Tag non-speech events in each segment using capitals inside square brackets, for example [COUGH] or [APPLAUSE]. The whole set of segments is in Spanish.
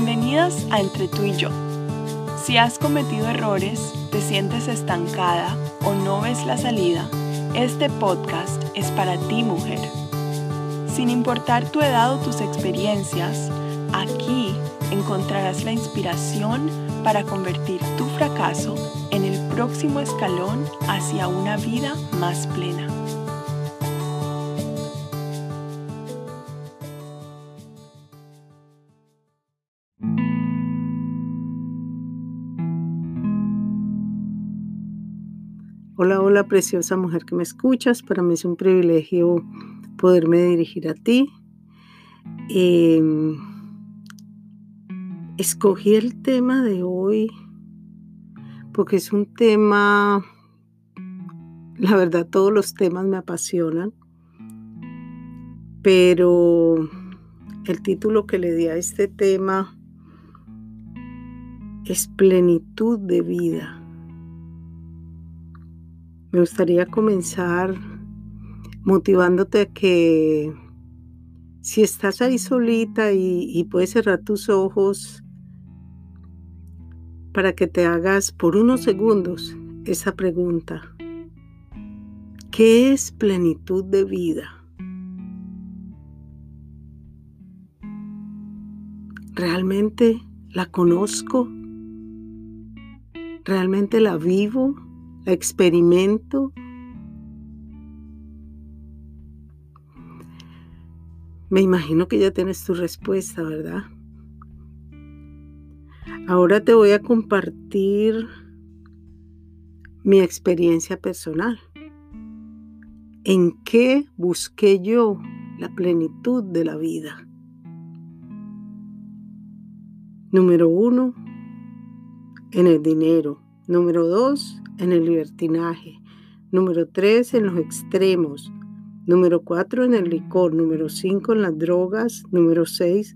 Bienvenidas a Entre tú y yo. Si has cometido errores, te sientes estancada o no ves la salida, este podcast es para ti mujer. Sin importar tu edad o tus experiencias, aquí encontrarás la inspiración para convertir tu fracaso en el próximo escalón hacia una vida más plena. Hola, hola, preciosa mujer que me escuchas. Para mí es un privilegio poderme dirigir a ti. Em, escogí el tema de hoy porque es un tema, la verdad todos los temas me apasionan, pero el título que le di a este tema es plenitud de vida. Me gustaría comenzar motivándote a que si estás ahí solita y, puedes cerrar tus ojos para que te hagas por unos segundos esa pregunta. ¿Qué es plenitud de vida? ¿Realmente la conozco? ¿Realmente la vivo? Experimento. Me imagino que ya tienes tu respuesta, ¿verdad? Ahora te voy a compartir mi experiencia personal. ¿En qué busqué yo la plenitud de la vida? Número uno, en el dinero. Número dos, en el libertinaje. Número tres, en los extremos. Número cuatro, en el licor. Número cinco, en las drogas. Número seis,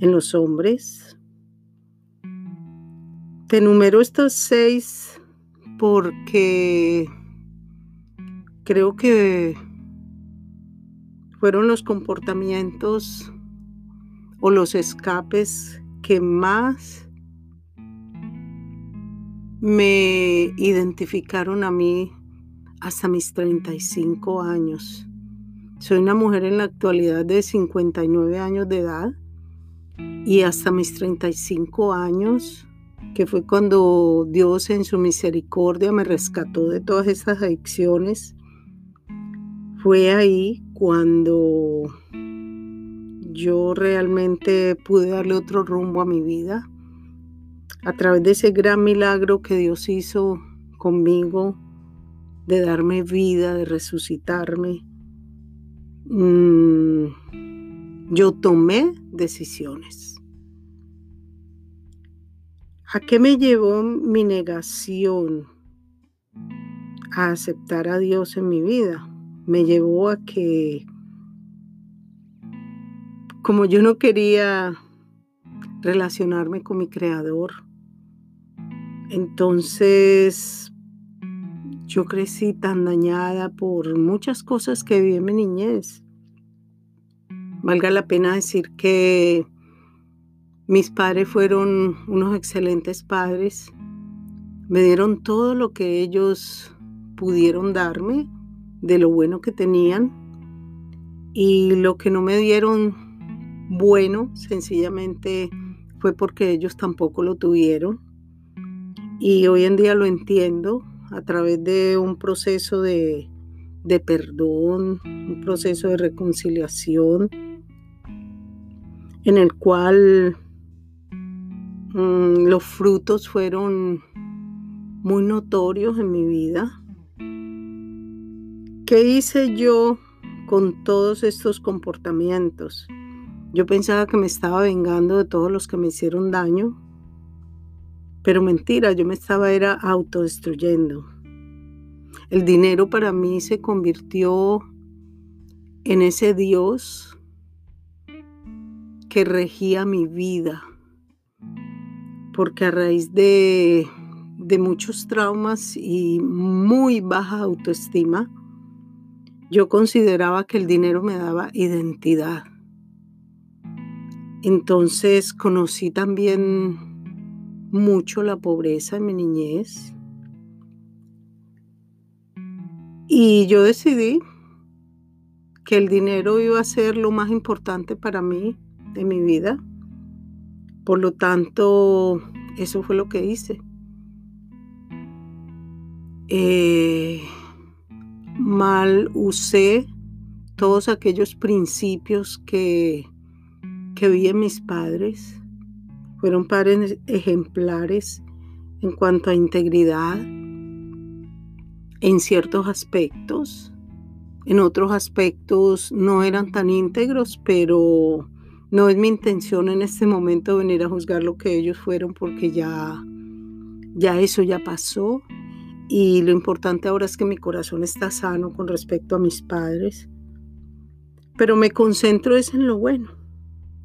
en los hombres. Te numero estos seis porque creo que fueron los comportamientos o los escapes que más me identificaron a mí hasta mis 35 años. Soy una mujer en la actualidad de 59 años de edad y hasta mis 35 años, que fue cuando Dios en su misericordia me rescató de todas estas adicciones, fue ahí cuando yo realmente pude darle otro rumbo a mi vida a través de ese gran milagro que Dios hizo conmigo, de darme vida, de resucitarme, mm, yo tomé decisiones. ¿A qué me llevó mi negación a aceptar a Dios en mi vida? Me llevó a que, como yo no quería relacionarme con mi creador, entonces, yo crecí tan dañada por muchas cosas que viví en mi niñez. Valga la pena decir que mis padres fueron unos excelentes padres. Me dieron todo lo que ellos pudieron darme, de lo bueno que tenían. Y lo que no me dieron bueno, sencillamente fue porque ellos tampoco lo tuvieron. Y hoy en día lo entiendo a través de un proceso de, perdón, un proceso de reconciliación, en el cual mm, los frutos fueron muy notorios en mi vida. ¿Qué hice yo con todos estos comportamientos? Yo pensaba que me estaba vengando de todos los que me hicieron daño, pero mentira, yo me estaba era autodestruyendo. El dinero para mí se convirtió en ese Dios que regía mi vida. Porque a raíz de, de muchos traumas y muy baja autoestima, yo consideraba que el dinero me daba identidad. Entonces conocí también mucho la pobreza en mi niñez. Y yo decidí que el dinero iba a ser lo más importante para mí en mi vida. Por lo tanto, eso fue lo que hice. Eh, mal usé todos aquellos principios que, que vi en mis padres. Fueron padres ejemplares en cuanto a integridad en ciertos aspectos. En otros aspectos no eran tan íntegros, pero no es mi intención en este momento venir a juzgar lo que ellos fueron porque ya, ya eso ya pasó. Y lo importante ahora es que mi corazón está sano con respecto a mis padres. Pero me concentro es en lo bueno.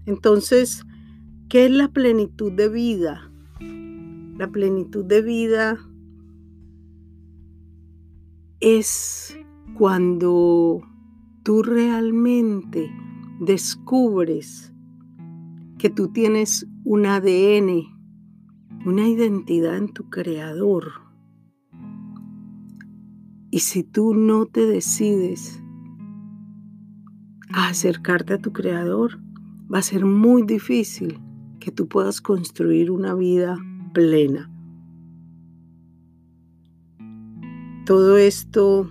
Entonces, ¿qué es la plenitud de vida? La plenitud de vida es cuando tú realmente descubres que tú tienes un ADN, una identidad en tu creador. Y si tú no te decides a acercarte a tu creador, va a ser muy difícil que tú puedas construir una vida plena. Todo esto,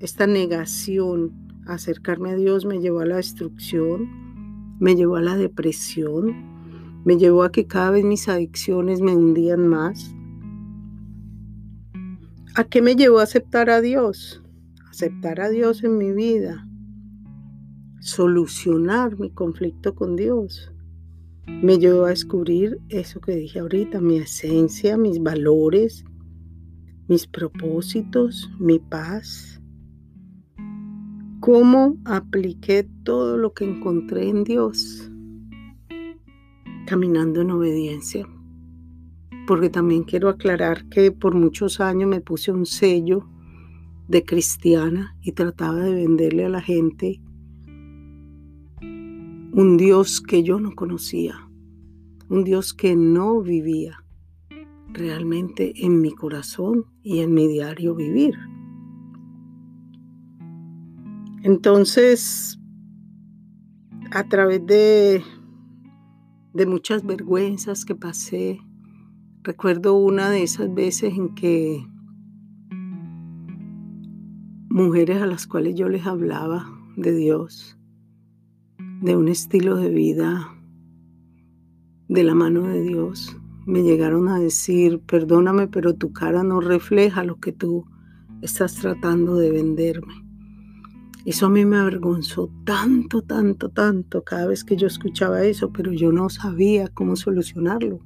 esta negación a acercarme a Dios me llevó a la destrucción, me llevó a la depresión, me llevó a que cada vez mis adicciones me hundían más. ¿A qué me llevó a aceptar a Dios? Aceptar a Dios en mi vida, solucionar mi conflicto con Dios. Me llevó a descubrir eso que dije ahorita, mi esencia, mis valores, mis propósitos, mi paz. ¿Cómo apliqué todo lo que encontré en Dios? Caminando en obediencia. Porque también quiero aclarar que por muchos años me puse un sello de cristiana y trataba de venderle a la gente un Dios que yo no conocía, un Dios que no vivía realmente en mi corazón y en mi diario vivir. Entonces, a través de, de muchas vergüenzas que pasé, recuerdo una de esas veces en que mujeres a las cuales yo les hablaba de Dios, de un estilo de vida de la mano de Dios. Me llegaron a decir, perdóname, pero tu cara no refleja lo que tú estás tratando de venderme. Eso a mí me avergonzó tanto, tanto, tanto cada vez que yo escuchaba eso, pero yo no sabía cómo solucionarlo.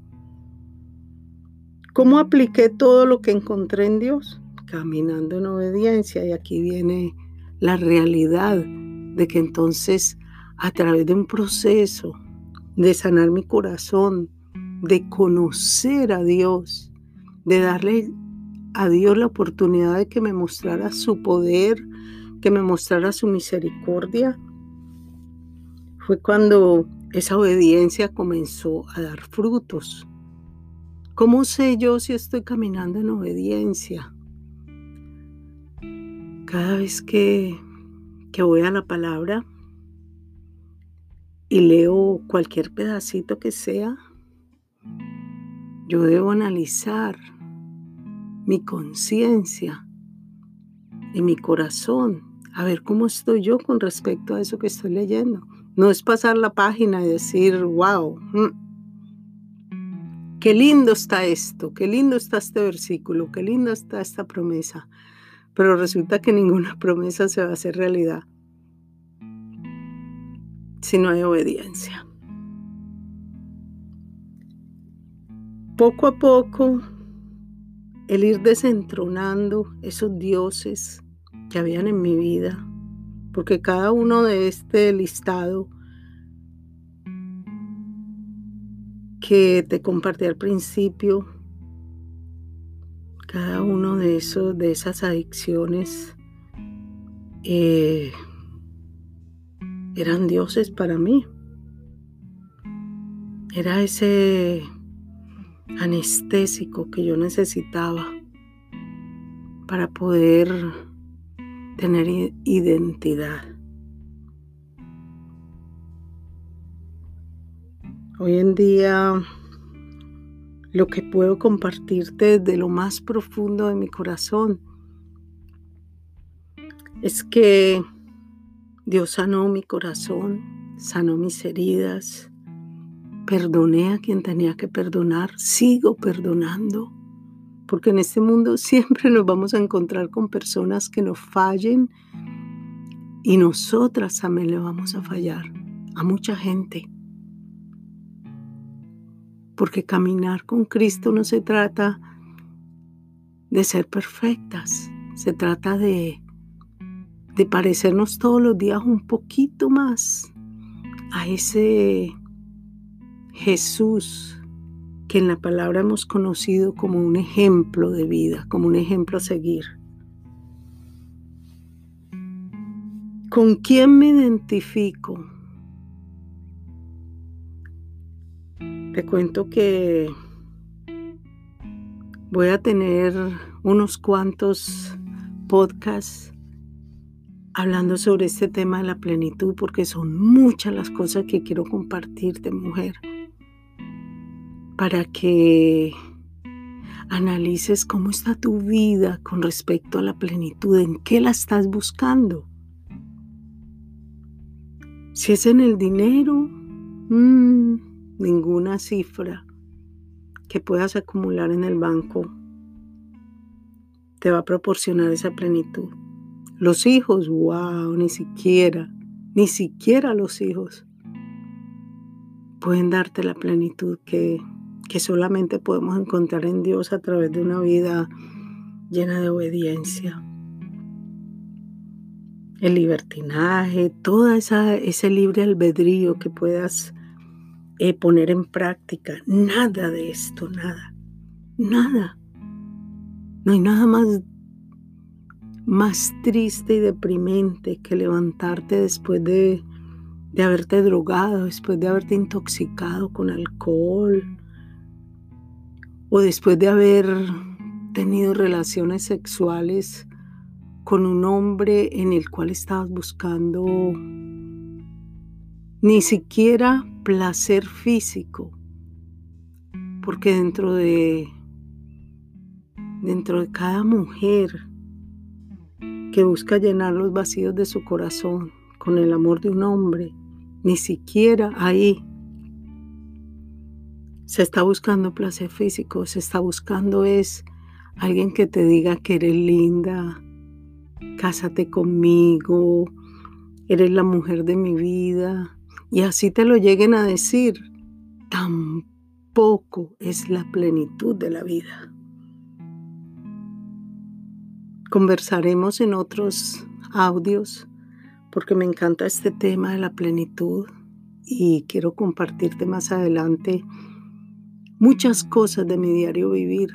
¿Cómo apliqué todo lo que encontré en Dios? Caminando en obediencia. Y aquí viene la realidad de que entonces a través de un proceso de sanar mi corazón, de conocer a Dios, de darle a Dios la oportunidad de que me mostrara su poder, que me mostrara su misericordia, fue cuando esa obediencia comenzó a dar frutos. ¿Cómo sé yo si estoy caminando en obediencia? Cada vez que, voy a la palabra, y leo cualquier pedacito que sea, yo debo analizar mi conciencia y mi corazón, a ver cómo estoy yo con respecto a eso que estoy leyendo. No es pasar la página y decir, wow, mm, qué lindo está esto, qué lindo está este versículo, qué linda está esta promesa. Pero resulta que ninguna [LAUGHS] promesa se va a hacer realidad si no hay obediencia. Poco a poco, el ir desentronando esos dioses que habían en mi vida, porque cada uno de este listado que te compartí al principio, cada uno de esos, de esas adicciones, eh, eran dioses para mí. Era ese anestésico que yo necesitaba para poder tener identidad. Hoy en día lo que puedo compartirte desde lo más profundo de mi corazón es que Dios sanó mi corazón, sanó mis heridas, perdoné a quien tenía que perdonar, sigo perdonando, porque en este mundo [LAUGHS] siempre nos vamos a encontrar con personas que nos fallen y nosotras también le vamos a fallar a mucha gente. Porque caminar con Cristo no se trata de ser perfectas, se trata de, de parecernos todos los días un poquito más a ese Jesús que en la palabra hemos conocido como un ejemplo de vida, como un ejemplo a seguir. ¿Con quién me identifico? Te cuento que voy a tener unos cuantos podcasts hablando sobre este tema de la plenitud porque son muchas las cosas que quiero compartirte, mujer para que analices cómo está tu vida con respecto a la plenitud, en qué la estás buscando. Si es en el dinero, mm, ninguna cifra que puedas acumular en el banco te va a proporcionar esa plenitud. Los hijos, wow, ni siquiera, ni siquiera los hijos pueden darte la plenitud que que solamente podemos encontrar en Dios a través de una vida llena de obediencia. El libertinaje, todo ese libre albedrío que puedas eh, poner en práctica. Nada de esto, nada. Nada. No hay nada más, más triste y deprimente que levantarte después de, de haberte drogado, después de haberte intoxicado con alcohol, o después de haber tenido relaciones sexuales con un hombre en el cual estabas buscando ni siquiera placer físico, porque dentro de dentro de cada mujer que busca llenar los vacíos de su corazón con el amor de un hombre, ni siquiera ahí se está buscando placer físico, se está buscando es alguien que te diga que eres linda, cásate conmigo, eres la mujer de mi vida, y así te lo lleguen a decir, tampoco es la plenitud de la vida. Conversaremos en otros audios porque me encanta este tema de la plenitud y quiero compartirte más adelante muchas cosas de mi diario vivir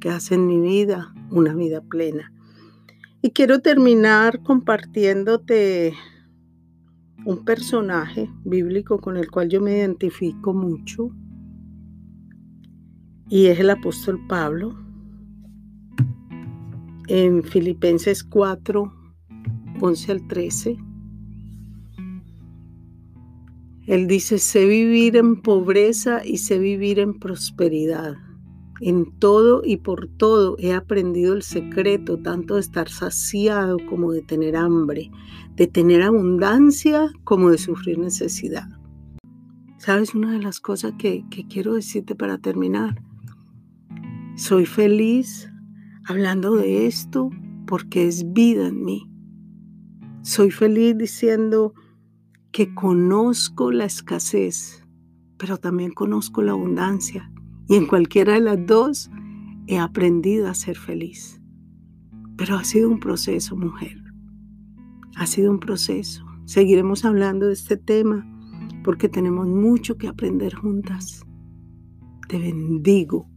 que hacen mi vida una vida plena. Y quiero terminar compartiéndote un personaje bíblico con el cual yo me identifico mucho y es el apóstol Pablo. En Filipenses 4, 11 al 13 él dice, sé vivir en pobreza y sé vivir en prosperidad. En todo y por todo he aprendido el secreto tanto de estar saciado como de tener hambre, de tener abundancia como de sufrir necesidad. ¿Sabes una de las cosas que, que quiero decirte para terminar? Soy feliz hablando de esto porque es vida en mí. Soy feliz diciendo, que conozco la escasez, pero también conozco la abundancia. Y en cualquiera de las dos he aprendido a ser feliz. Pero ha sido un proceso, mujer. Ha sido un proceso. Seguiremos hablando de este tema porque tenemos mucho que aprender juntas. Te bendigo